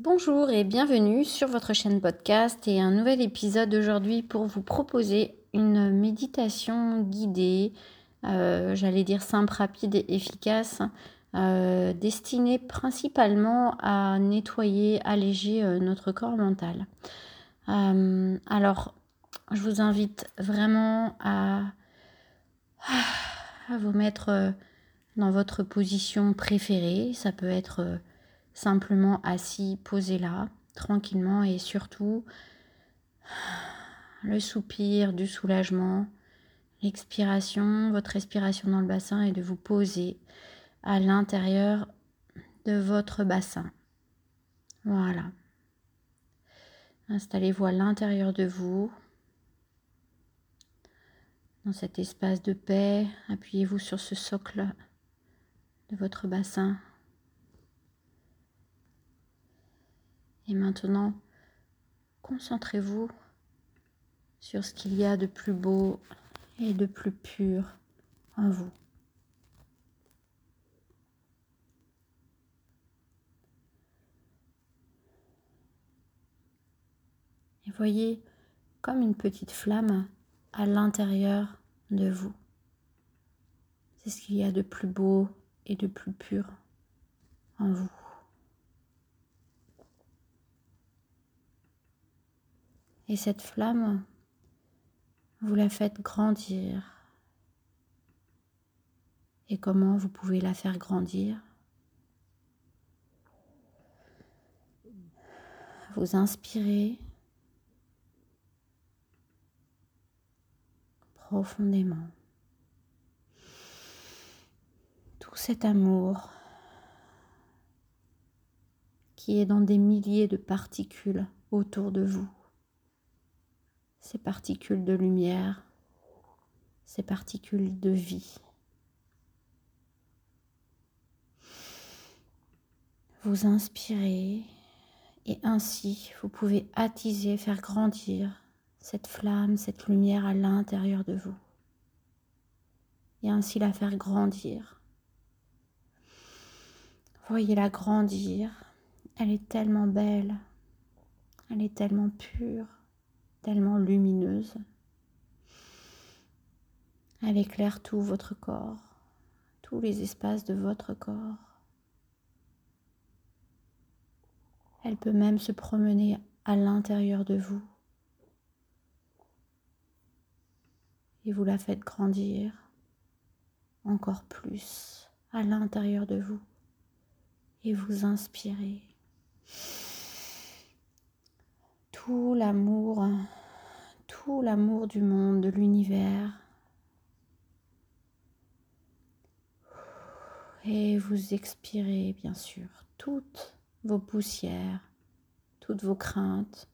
Bonjour et bienvenue sur votre chaîne podcast et un nouvel épisode aujourd'hui pour vous proposer une méditation guidée, euh, j'allais dire simple, rapide et efficace, euh, destinée principalement à nettoyer, alléger euh, notre corps mental. alors, je vous invite vraiment à, à vous mettre dans votre position préférée. Ça peut être simplement assis, posé là, tranquillement et surtout le soupir du soulagement, l'expiration, votre respiration dans le bassin et de vous poser à l'intérieur de votre bassin. Voilà. Installez-vous à l'intérieur de vous, dans cet espace de paix. Appuyez-vous sur ce socle de votre bassin Et maintenant, concentrez-vous sur ce qu'il y a de plus beau et de plus pur en vous. Et voyez comme une petite flamme à l'intérieur de vous. C'est ce qu'il y a de plus beau et de plus pur en vous. Et cette flamme, vous la faites grandir. Et comment vous pouvez la faire grandir? Vous inspirez profondément. Tout cet amour qui est dans des milliers de particules autour de vous ces particules de lumière, ces particules de vie. Vous inspirez et ainsi vous pouvez attiser, faire grandir cette flamme, cette lumière à l'intérieur de vous. Et ainsi la faire grandir. Voyez-la grandir. Elle est tellement belle. Elle est tellement pure tellement lumineuse. Elle éclaire tout votre corps, tous les espaces de votre corps. Elle peut même se promener à l'intérieur de vous. Et vous la faites grandir encore plus à l'intérieur de vous. Et vous inspirez l'amour, tout l'amour du monde, de l'univers. Et vous expirez bien sûr toutes vos poussières, toutes vos craintes,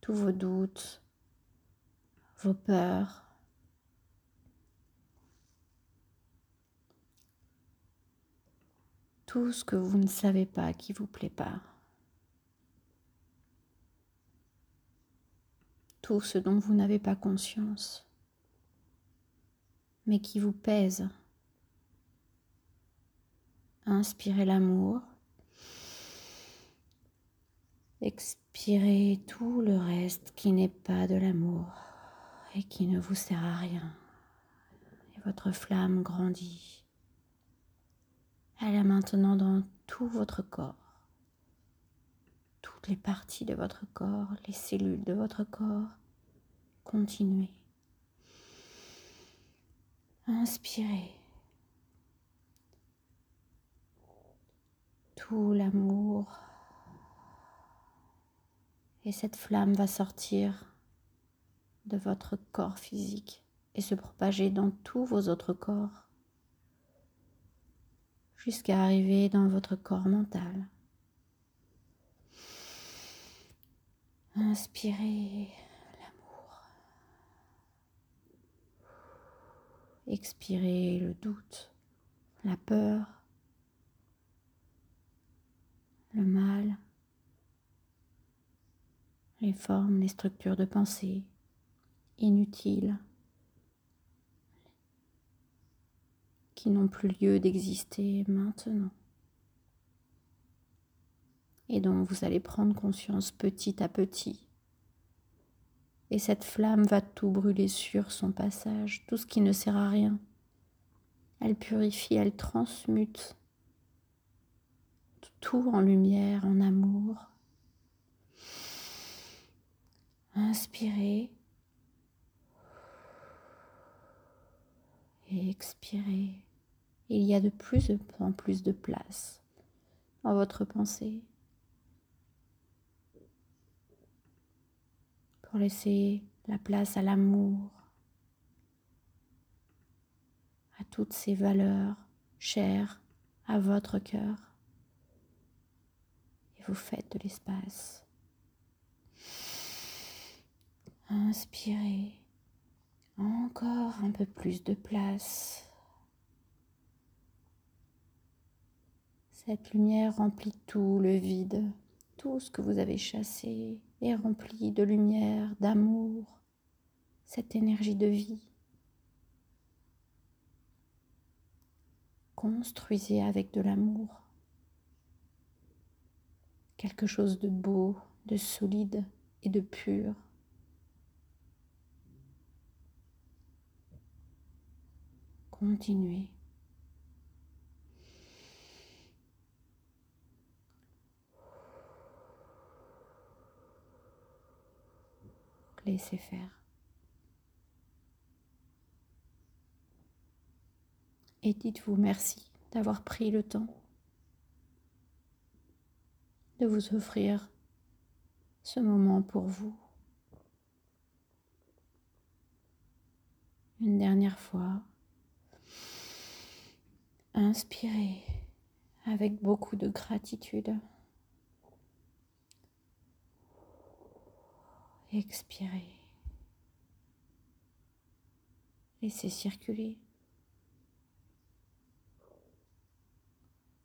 tous vos doutes, vos peurs. Tout ce que vous ne savez pas qui vous plaît pas. Tout ce dont vous n'avez pas conscience, mais qui vous pèse. Inspirez l'amour. Expirez tout le reste qui n'est pas de l'amour et qui ne vous sert à rien. Et votre flamme grandit. Elle est maintenant dans tout votre corps les parties de votre corps, les cellules de votre corps. Continuez. Inspirez. Tout l'amour. Et cette flamme va sortir de votre corps physique et se propager dans tous vos autres corps jusqu'à arriver dans votre corps mental. Inspirez l'amour. Expirez le doute, la peur, le mal, les formes, les structures de pensée inutiles qui n'ont plus lieu d'exister maintenant. Et dont vous allez prendre conscience petit à petit. Et cette flamme va tout brûler sur son passage, tout ce qui ne sert à rien. Elle purifie, elle transmute tout en lumière, en amour. Inspirez et expirez. Il y a de plus en plus de place dans votre pensée laisser la place à l'amour, à toutes ces valeurs chères à votre cœur. Et vous faites de l'espace. Inspirez. Encore un peu plus de place. Cette lumière remplit tout le vide, tout ce que vous avez chassé est rempli de lumière, d'amour, cette énergie de vie. Construisez avec de l'amour quelque chose de beau, de solide et de pur. Continuez. Laissez faire. Et dites-vous merci d'avoir pris le temps de vous offrir ce moment pour vous. Une dernière fois. Inspirez avec beaucoup de gratitude. Expirez. Laissez circuler.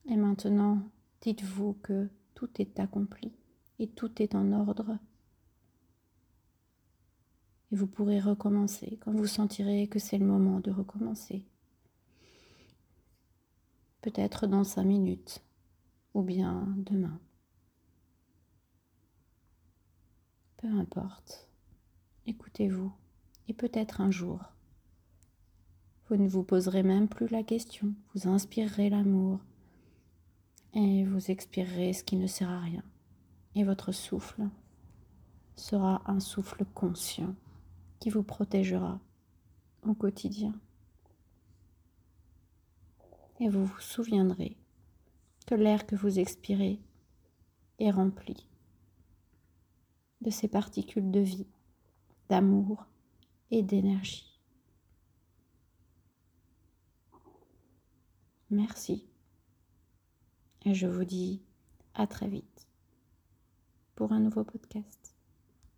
Et maintenant, dites-vous que tout est accompli et tout est en ordre. Et vous pourrez recommencer quand vous sentirez que c'est le moment de recommencer peut-être dans cinq minutes ou bien demain. Peu importe, écoutez-vous. Et peut-être un jour, vous ne vous poserez même plus la question, vous inspirerez l'amour. Et vous expirerez ce qui ne sert à rien. Et votre souffle sera un souffle conscient qui vous protégera au quotidien. Et vous vous souviendrez que l'air que vous expirez est rempli de ces particules de vie, d'amour et d'énergie. Merci et je vous dis à très vite pour un nouveau podcast.